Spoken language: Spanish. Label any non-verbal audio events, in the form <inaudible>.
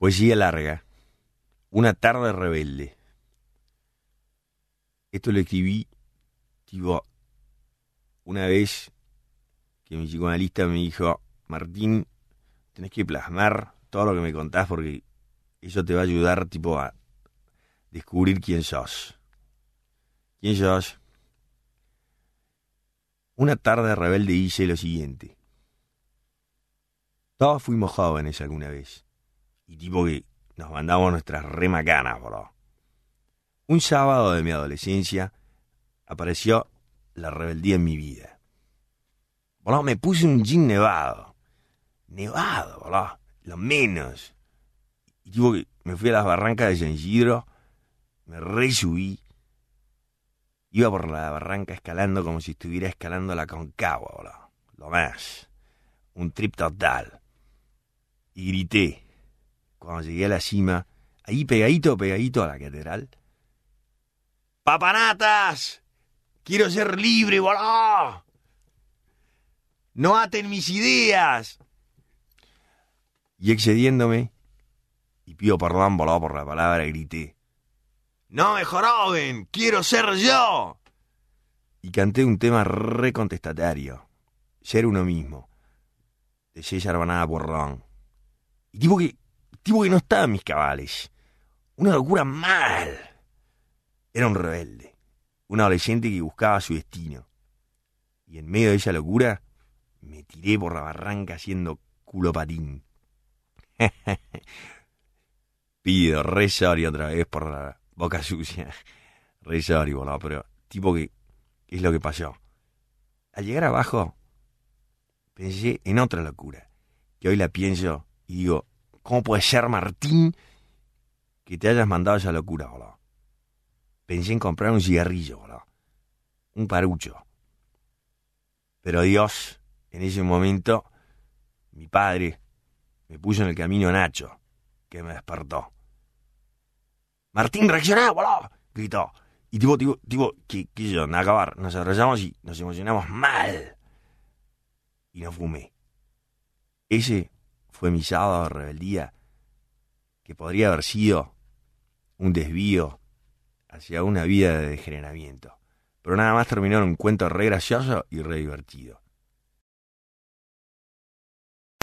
Poesía larga. Una tarde rebelde. Esto lo escribí, tipo, una vez que mi psicoanalista me dijo, Martín, tenés que plasmar todo lo que me contás porque eso te va a ayudar, tipo, a descubrir quién sos. ¿Quién sos? Una tarde rebelde hice lo siguiente. Todos fuimos jóvenes alguna vez. Y tipo que nos mandamos nuestras remacanas, bro. Un sábado de mi adolescencia apareció la rebeldía en mi vida. Bro, me puse un jean nevado. Nevado, bro. Lo menos. Y tipo que me fui a las barrancas de San Isidro, me resubí. Iba por la barranca escalando como si estuviera escalando la Concagua, bro. Lo más. Un trip total. Y grité cuando llegué a la cima, ahí pegadito, pegadito a la catedral. ¡Papanatas! ¡Quiero ser libre, boludo! ¡No aten mis ideas! Y excediéndome, y pido perdón, boludo, por la palabra, grité. ¡No me joroben! ¡Quiero ser yo! Y canté un tema recontestatario. Ser uno mismo. De César Banada Borrón. Y tipo que tipo que no estaba en mis cabales. Una locura mal. Era un rebelde, un adolescente que buscaba su destino. Y en medio de esa locura, me tiré por la barranca haciendo culo patín. <laughs> Pido, re sorry otra vez por la boca sucia. Re sorry, boludo, pero tipo que, ¿qué es lo que pasó? Al llegar abajo, pensé en otra locura, que hoy la pienso y digo, ¿Cómo puede ser, Martín, que te hayas mandado esa locura, boludo? Pensé en comprar un cigarrillo, boludo. Un parucho. Pero Dios, en ese momento, mi padre me puso en el camino Nacho, que me despertó. Martín, reaccioná, boludo, gritó. Y tipo, tipo, tipo, ¿qué, qué yo? Nada acabar. Nos abrazamos y nos emocionamos mal. Y no fumé. Ese fue mi sábado de rebeldía, que podría haber sido un desvío hacia una vida de degeneramiento. Pero nada más terminó en un cuento re gracioso y re divertido.